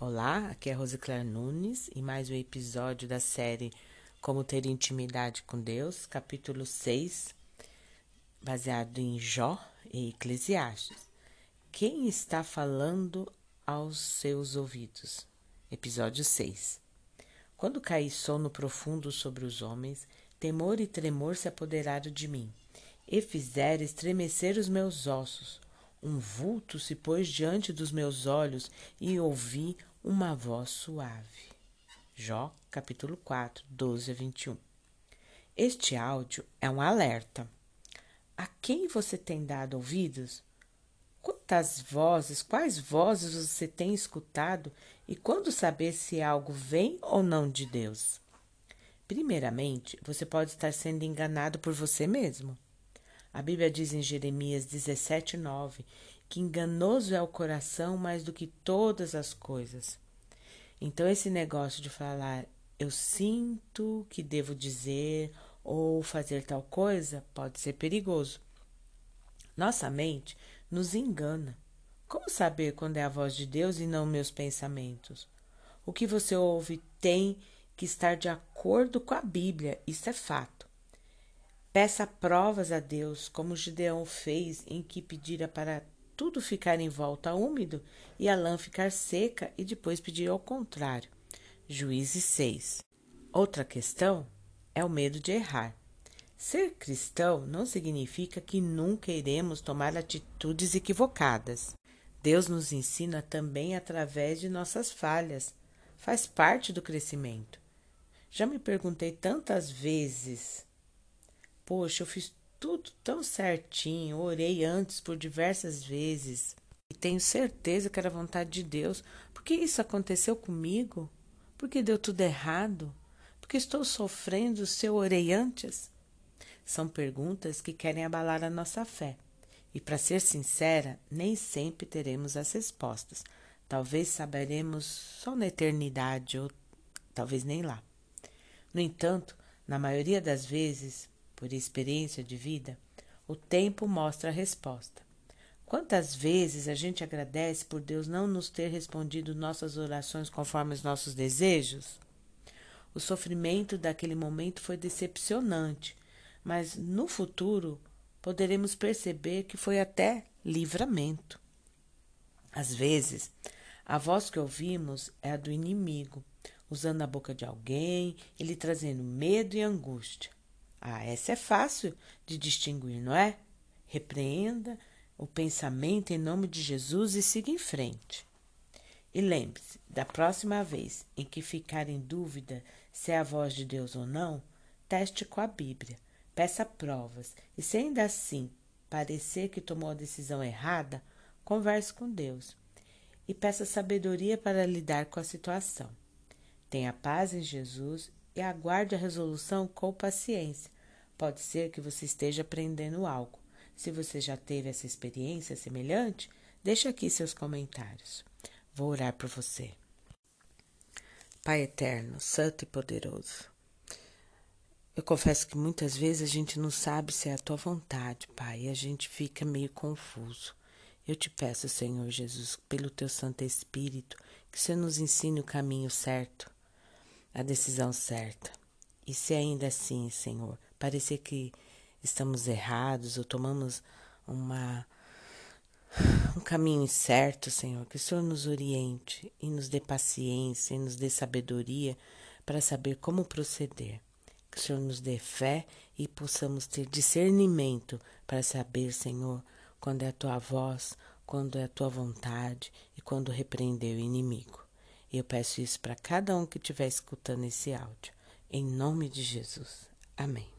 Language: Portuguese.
Olá, aqui é Rosicler Nunes e mais um episódio da série Como Ter Intimidade com Deus, capítulo 6, baseado em Jó e Eclesiastes. Quem está falando aos seus ouvidos? Episódio 6. Quando caí sono profundo sobre os homens, temor e tremor se apoderaram de mim, e fizeram estremecer os meus ossos. Um vulto se pôs diante dos meus olhos e ouvi uma voz suave. Jó, capítulo 4, 12 a 21. Este áudio é um alerta. A quem você tem dado ouvidos? Quantas vozes, quais vozes você tem escutado e quando saber se algo vem ou não de Deus? Primeiramente, você pode estar sendo enganado por você mesmo. A Bíblia diz em Jeremias 17, 9 que enganoso é o coração mais do que todas as coisas. Então, esse negócio de falar eu sinto que devo dizer ou fazer tal coisa pode ser perigoso. Nossa mente nos engana. Como saber quando é a voz de Deus e não meus pensamentos? O que você ouve tem que estar de acordo com a Bíblia, isso é fato. Peça provas a Deus, como Gideão fez, em que pedira para tudo ficar em volta úmido e a lã ficar seca e depois pedir ao contrário. Juízes 6. Outra questão é o medo de errar. Ser cristão não significa que nunca iremos tomar atitudes equivocadas. Deus nos ensina também através de nossas falhas. Faz parte do crescimento. Já me perguntei tantas vezes: Poxa, eu fiz tudo tão certinho, orei antes por diversas vezes e tenho certeza que era vontade de Deus. Por que isso aconteceu comigo? Por que deu tudo errado? Por que estou sofrendo se eu orei antes? São perguntas que querem abalar a nossa fé. E para ser sincera, nem sempre teremos as respostas. Talvez saberemos só na eternidade ou talvez nem lá. No entanto, na maioria das vezes, por experiência de vida, o tempo mostra a resposta. Quantas vezes a gente agradece por Deus não nos ter respondido nossas orações conforme os nossos desejos? O sofrimento daquele momento foi decepcionante, mas no futuro poderemos perceber que foi até livramento. Às vezes, a voz que ouvimos é a do inimigo, usando a boca de alguém, ele trazendo medo e angústia. Ah, essa é fácil de distinguir, não é? Repreenda o pensamento em nome de Jesus e siga em frente. E lembre-se, da próxima vez em que ficar em dúvida se é a voz de Deus ou não, teste com a Bíblia, peça provas e se ainda assim parecer que tomou a decisão errada, converse com Deus e peça sabedoria para lidar com a situação. Tenha paz em Jesus e aguarde a resolução com paciência. Pode ser que você esteja aprendendo algo. Se você já teve essa experiência semelhante, deixe aqui seus comentários. Vou orar por você. Pai eterno, santo e poderoso. Eu confesso que muitas vezes a gente não sabe se é a tua vontade, Pai, e a gente fica meio confuso. Eu te peço, Senhor Jesus, pelo teu Santo Espírito, que Senhor nos ensine o caminho certo a decisão certa. E se ainda assim, Senhor, parecer que estamos errados ou tomamos uma um caminho incerto, Senhor, que o Senhor nos oriente e nos dê paciência e nos dê sabedoria para saber como proceder. Que o Senhor nos dê fé e possamos ter discernimento para saber, Senhor, quando é a tua voz, quando é a tua vontade e quando repreender o inimigo. E eu peço isso para cada um que estiver escutando esse áudio. Em nome de Jesus. Amém.